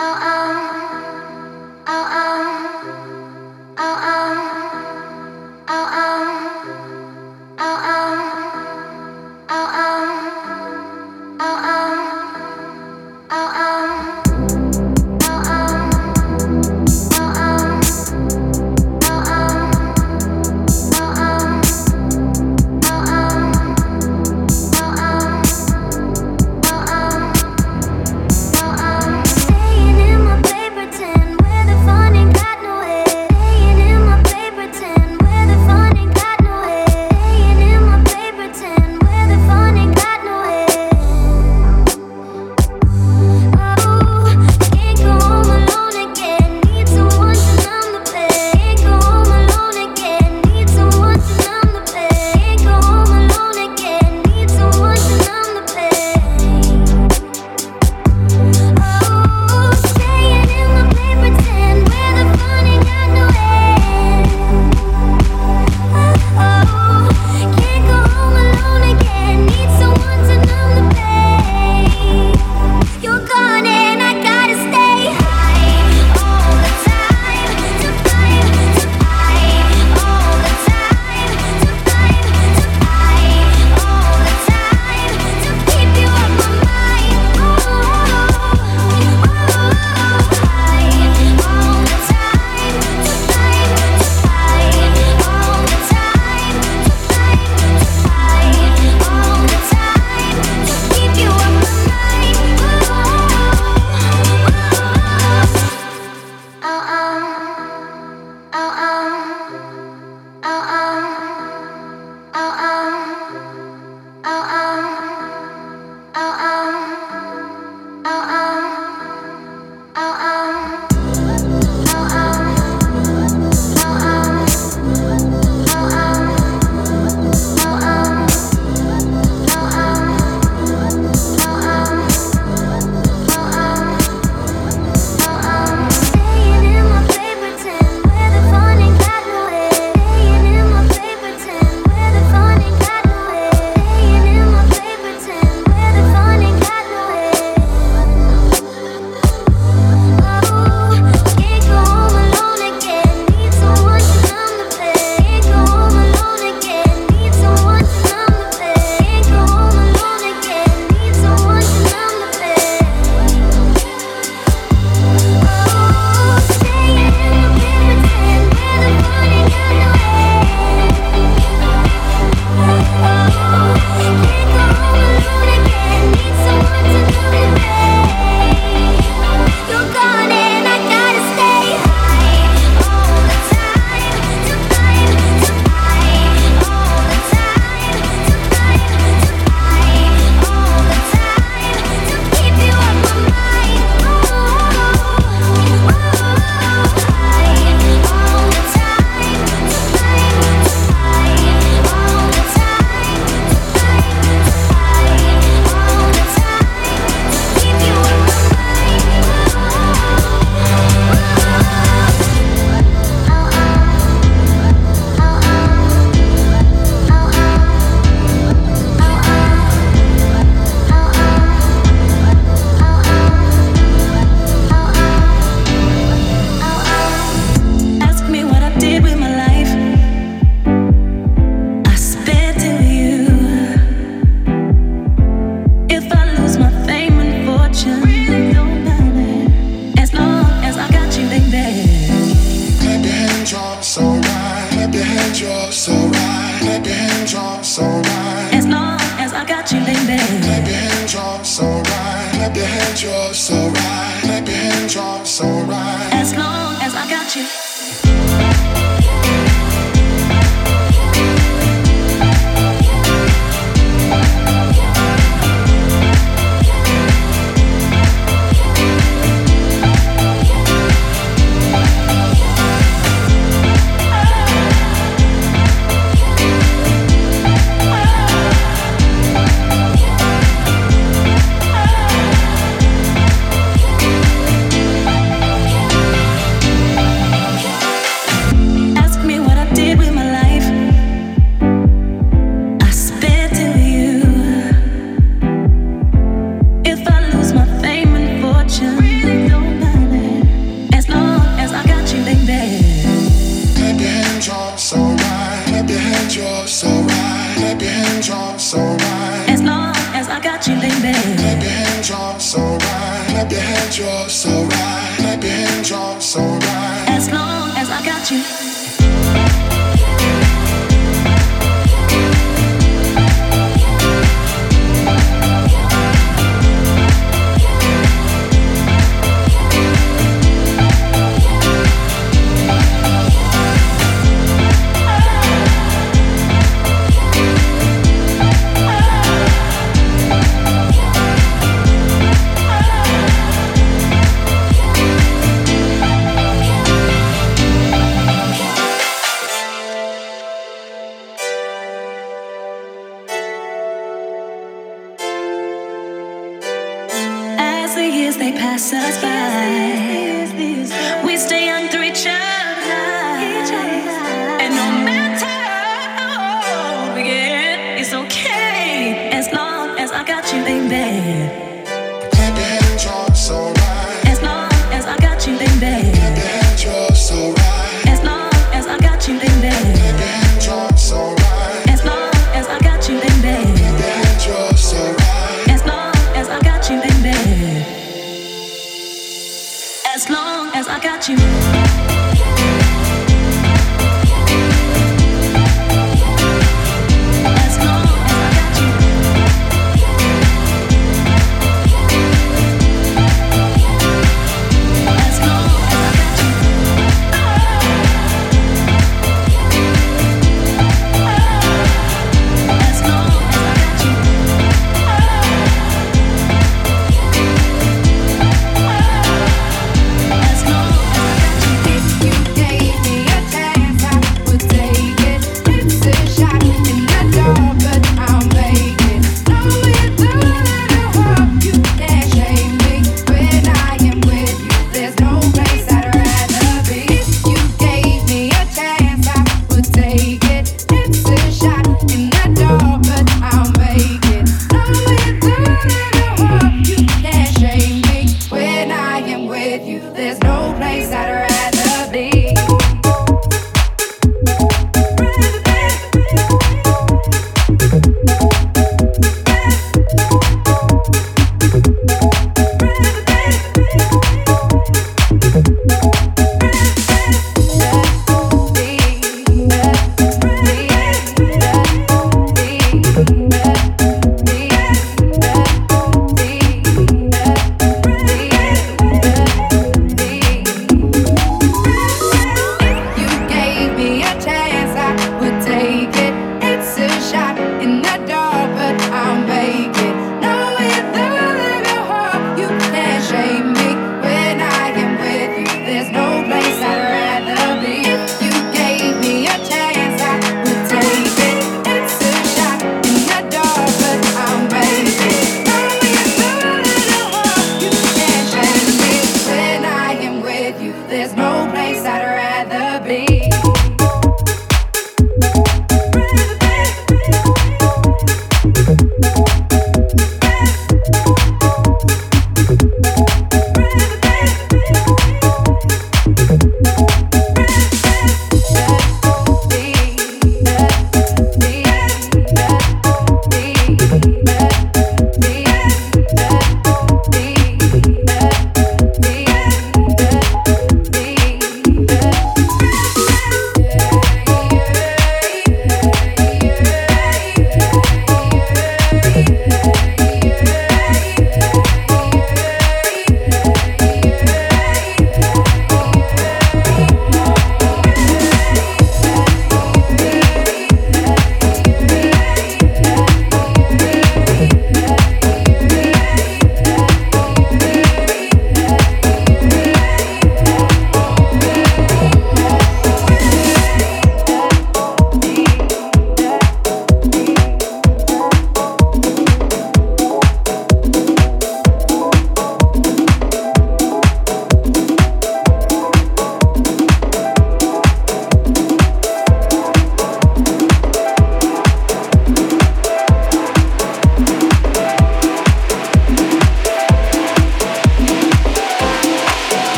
骄傲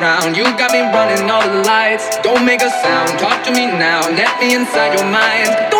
around. You got me running all the lights. Don't make a sound, talk to me now. Let me inside your mind. Don't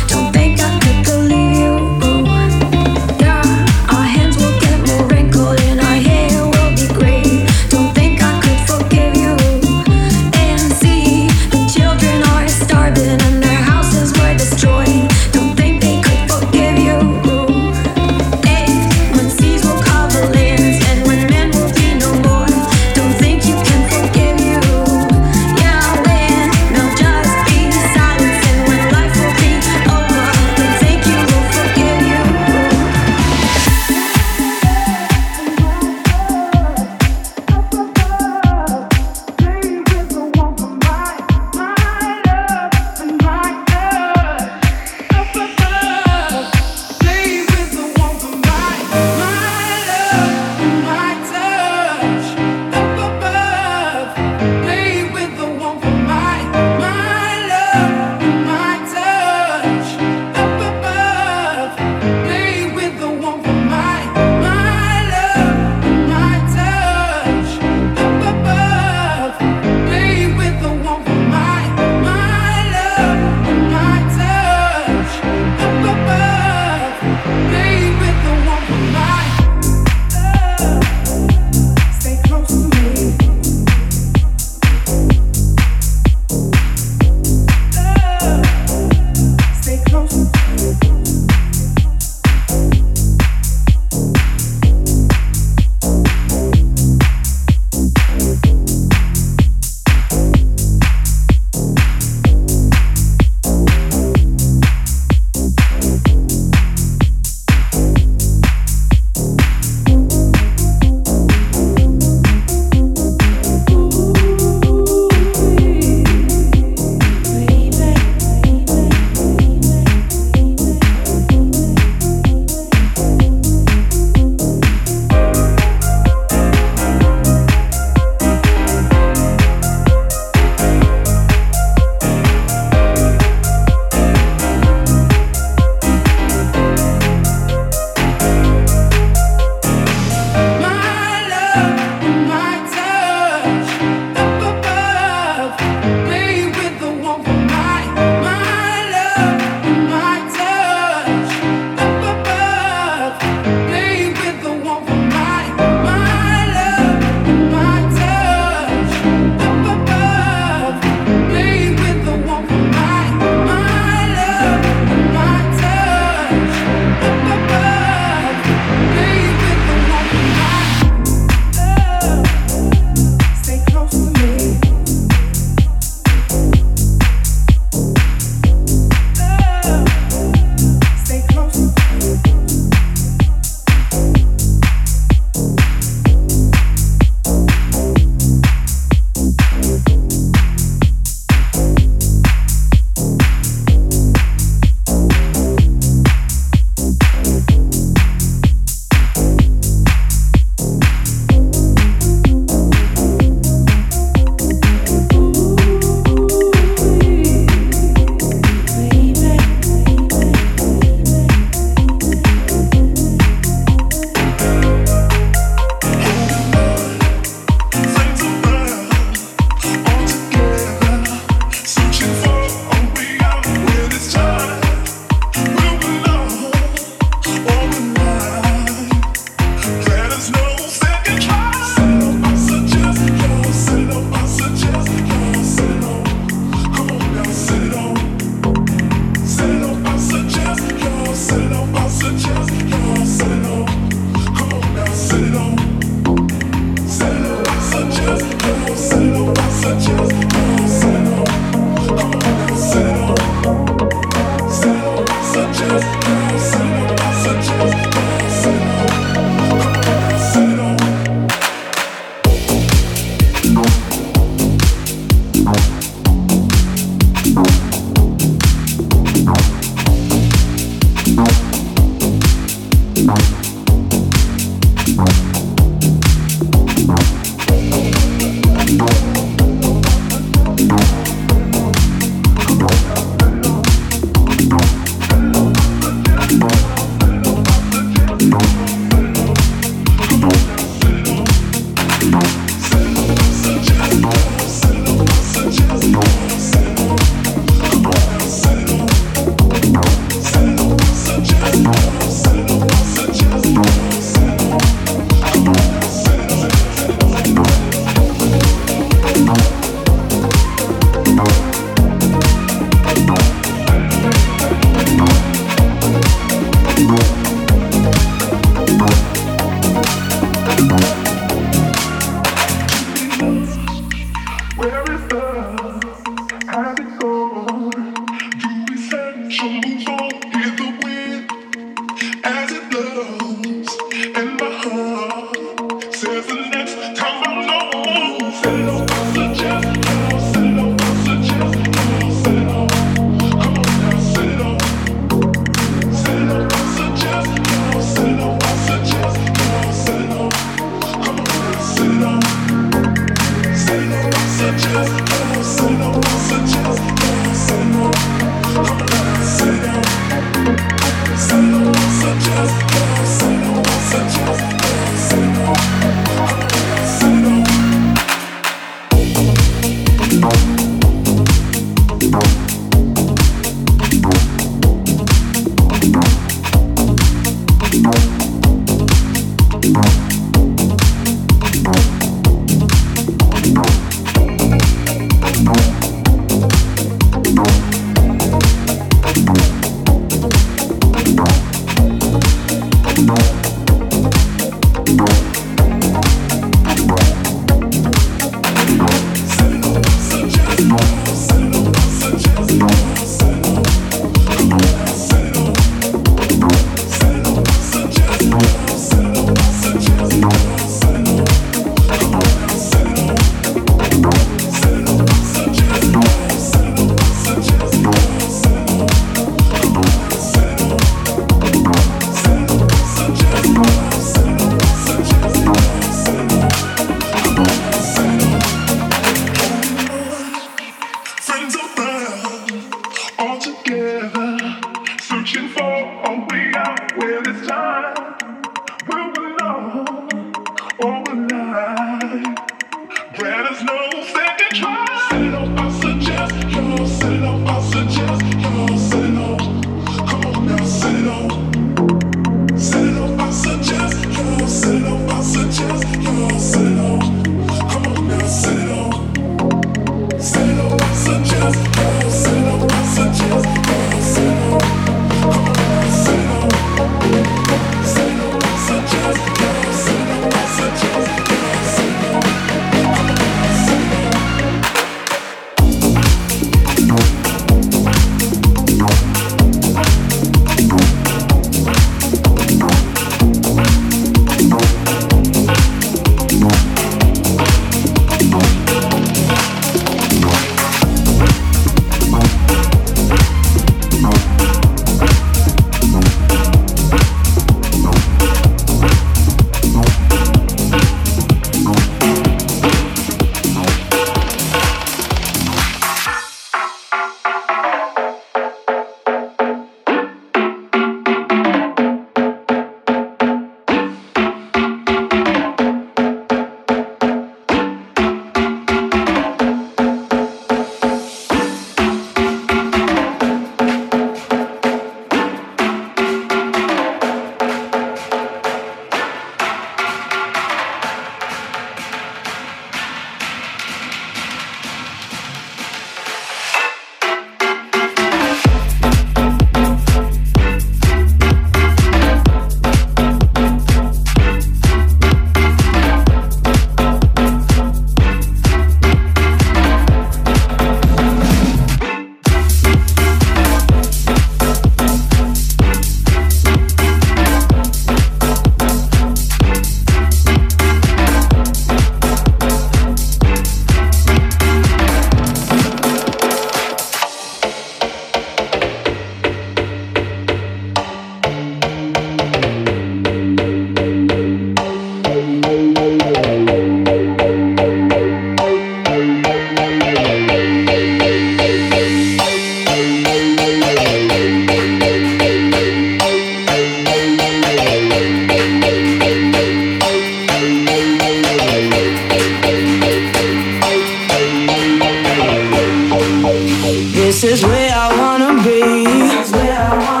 This is where I wanna be.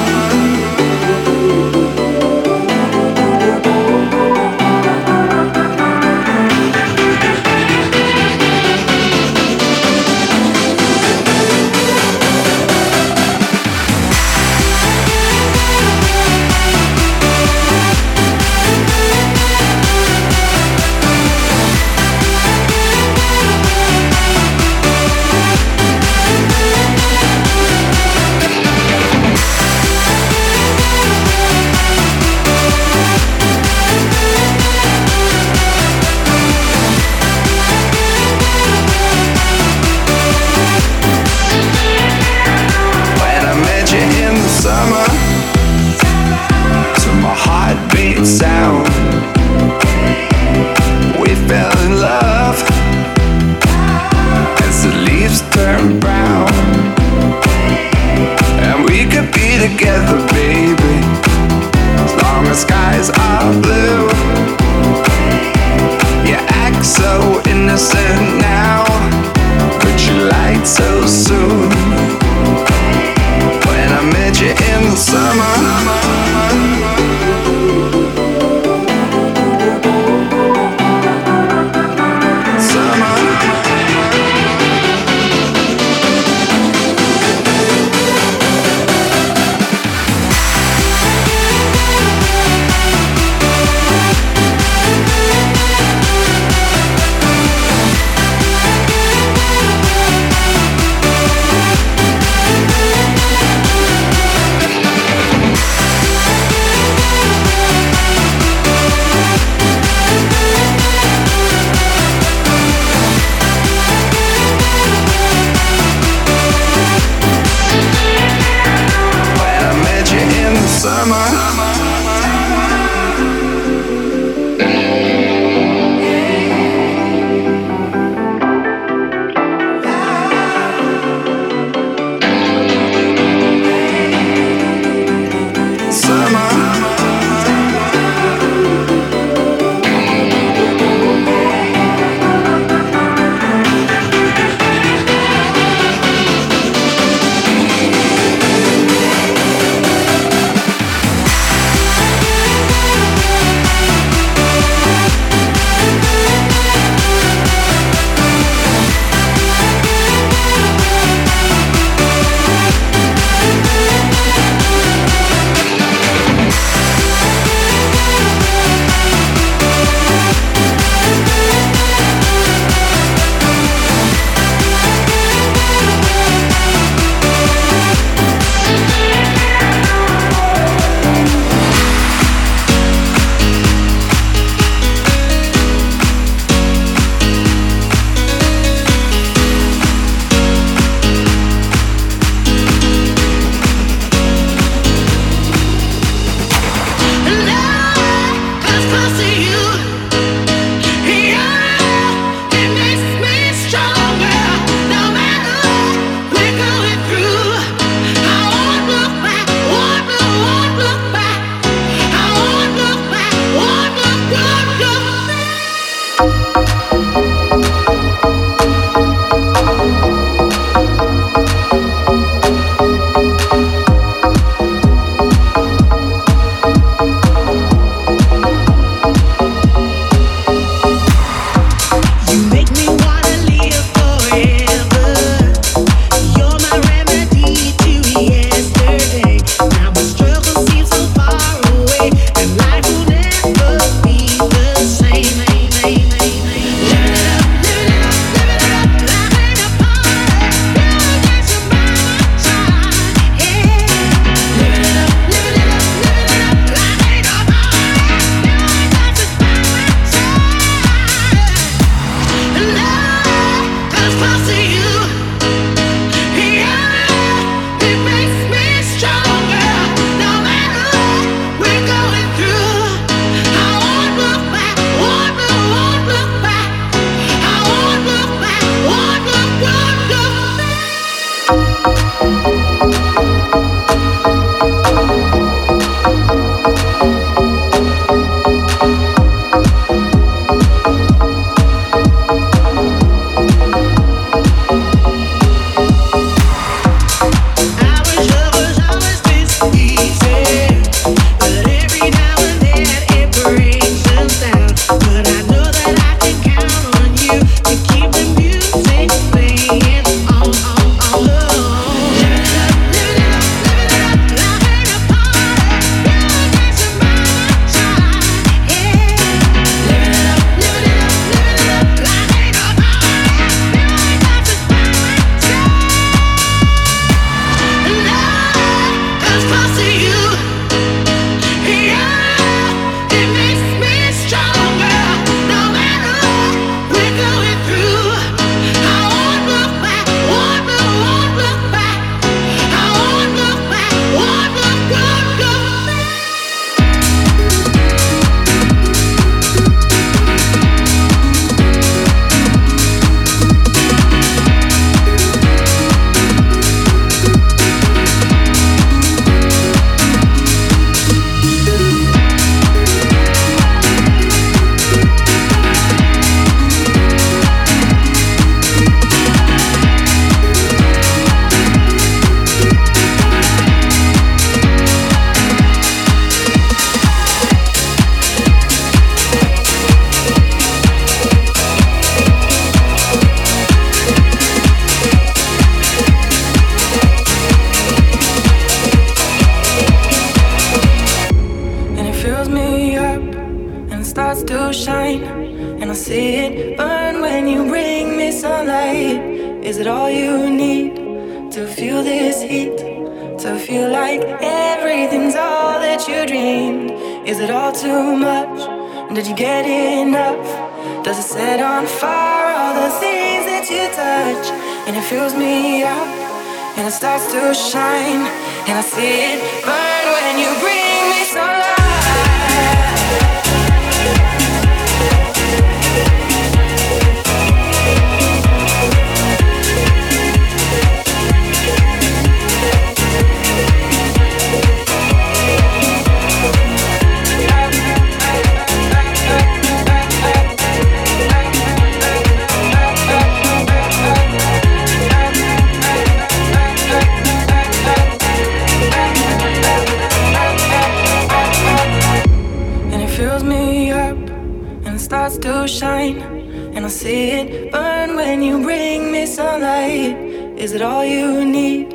When you bring me sunlight. Is it all you need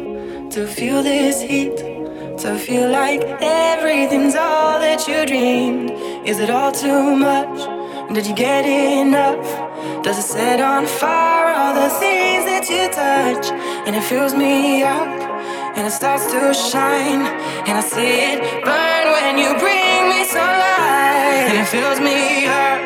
to feel this heat? To feel like everything's all that you dreamed? Is it all too much? Did you get enough? Does it set on fire all the things that you touch? And it fills me up, and it starts to shine, and I see it burn when you bring me sunlight, and it fills me up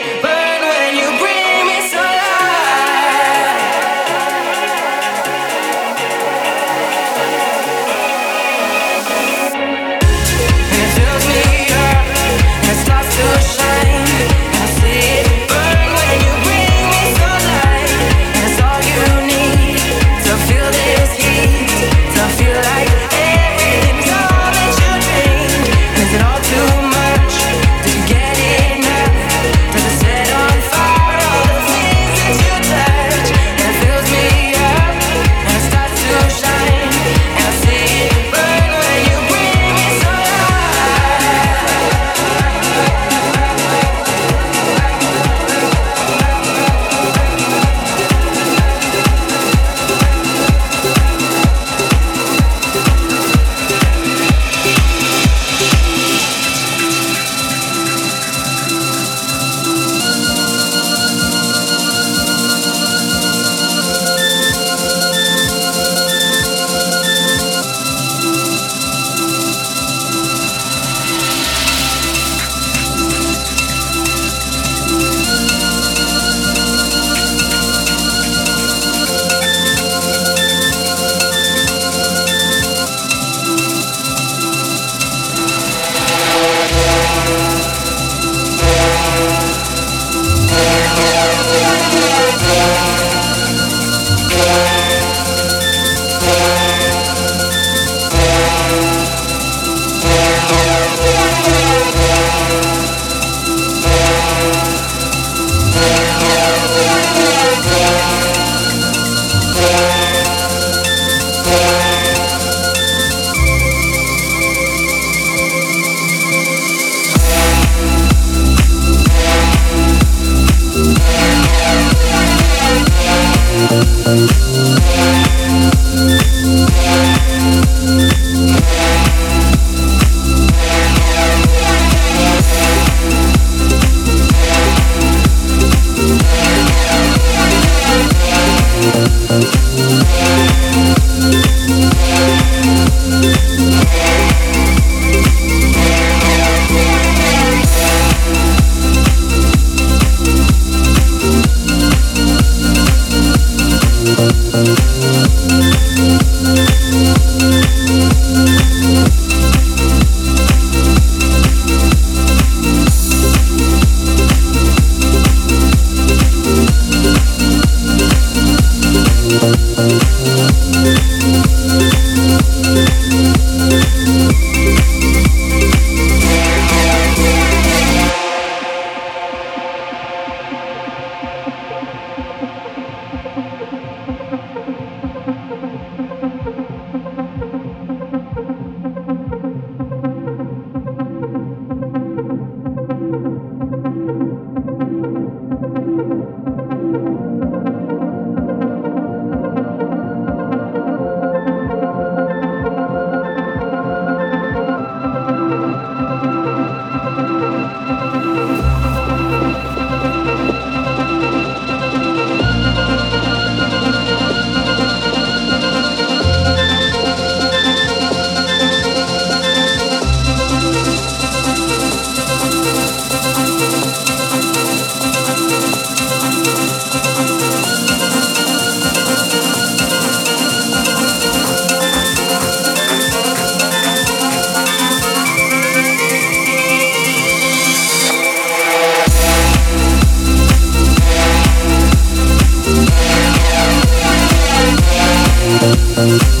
This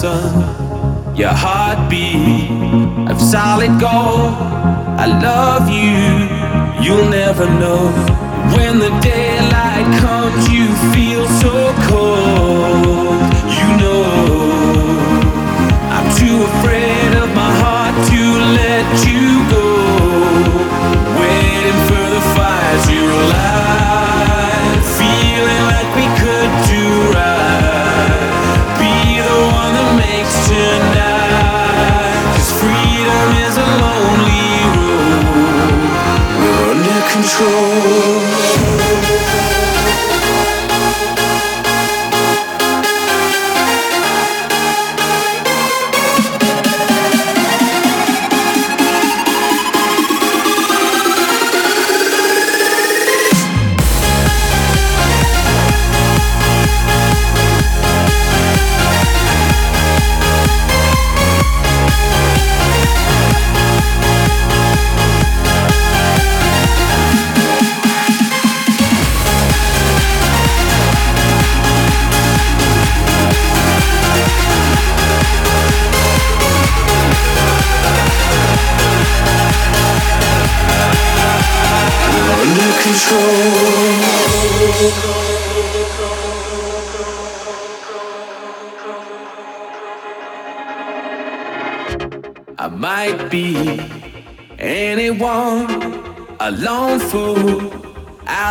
sun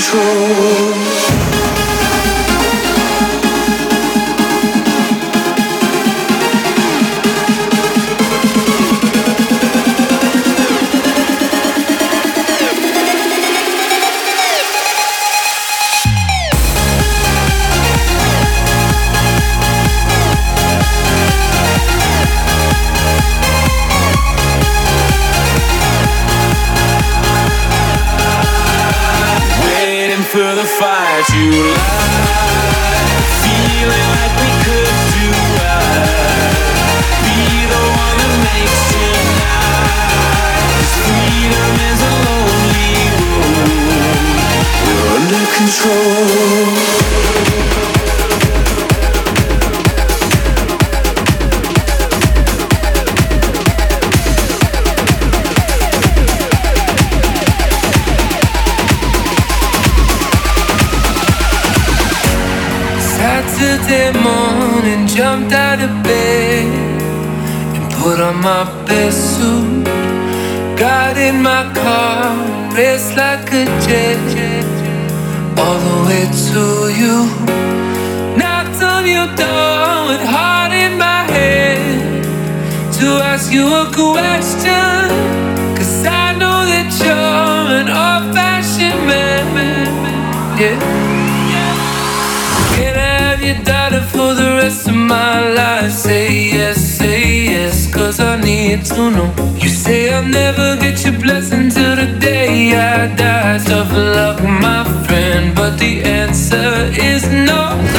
control ride in my car race like a jet, all the way to you. Knocked on your door with heart in my head to ask you a question. Cause I know that you're an old fashioned man, man, man yeah have you doubted for the rest of my life. Say yes, say yes, cause I need to know. You say I'll never get your blessing till the day I die. Tough luck, my friend, but the answer is no.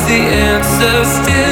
the answer still.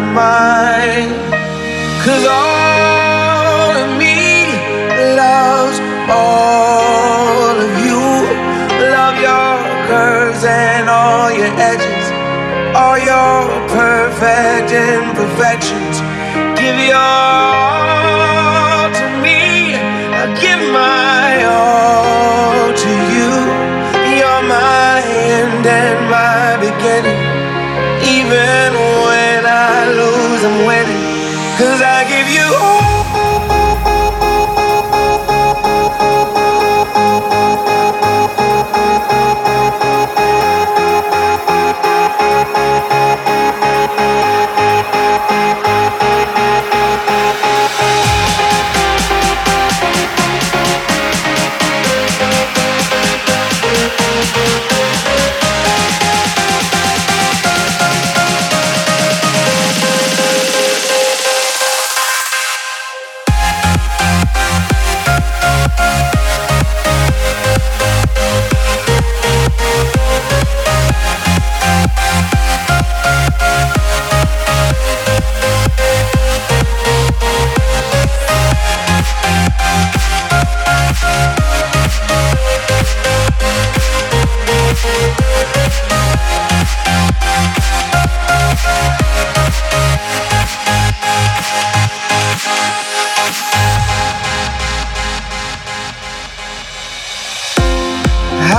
my mind.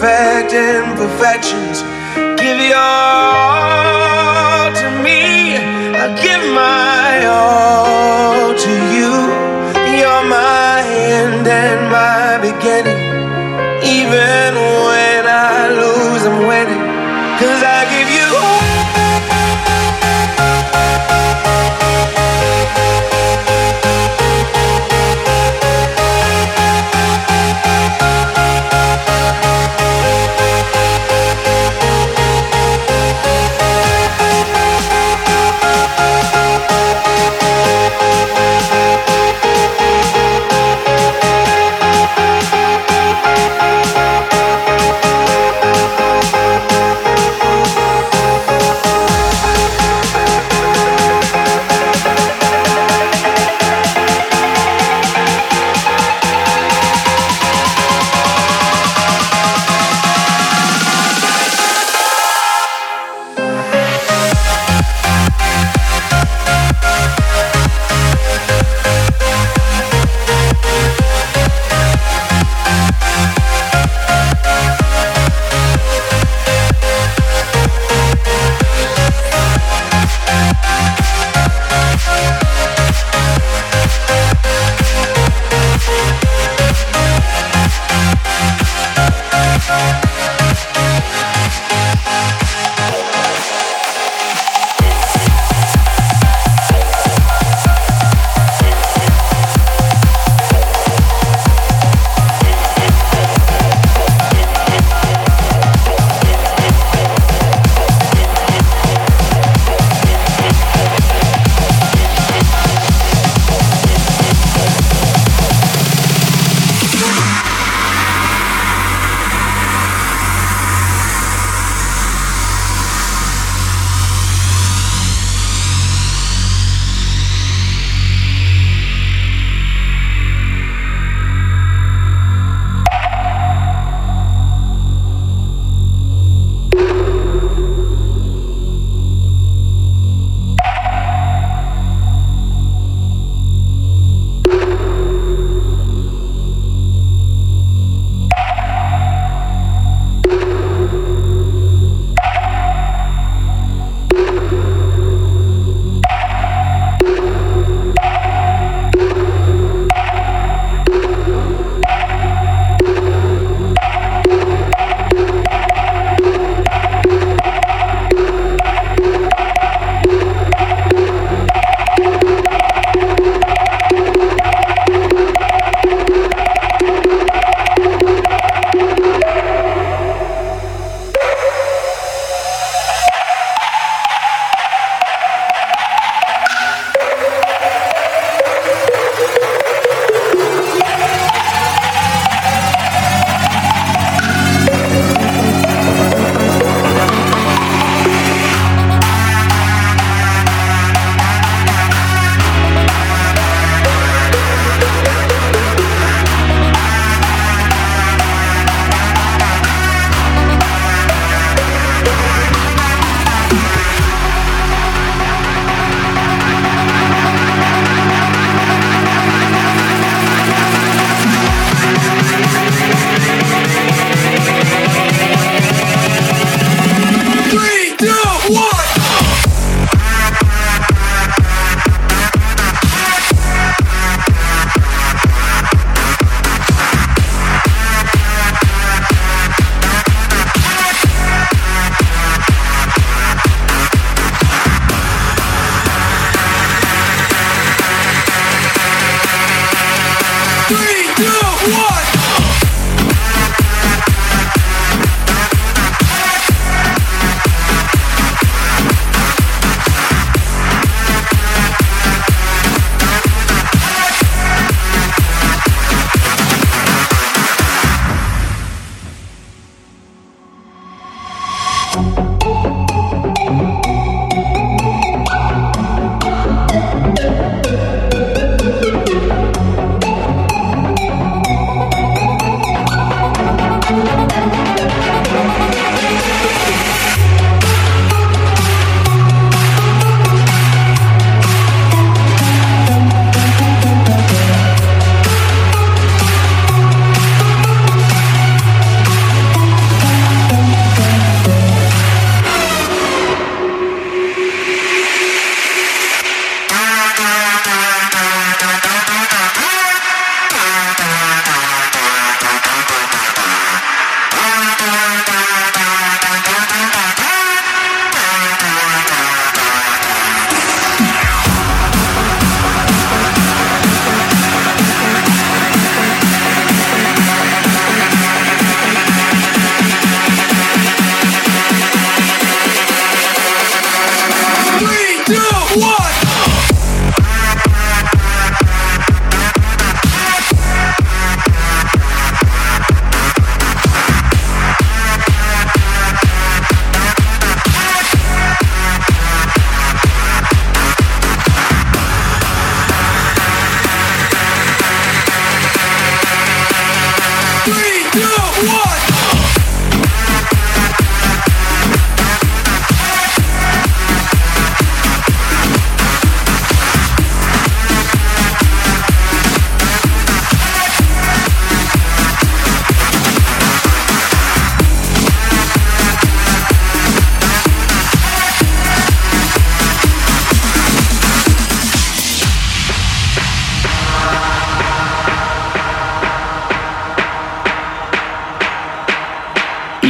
perfect imperfections. Give your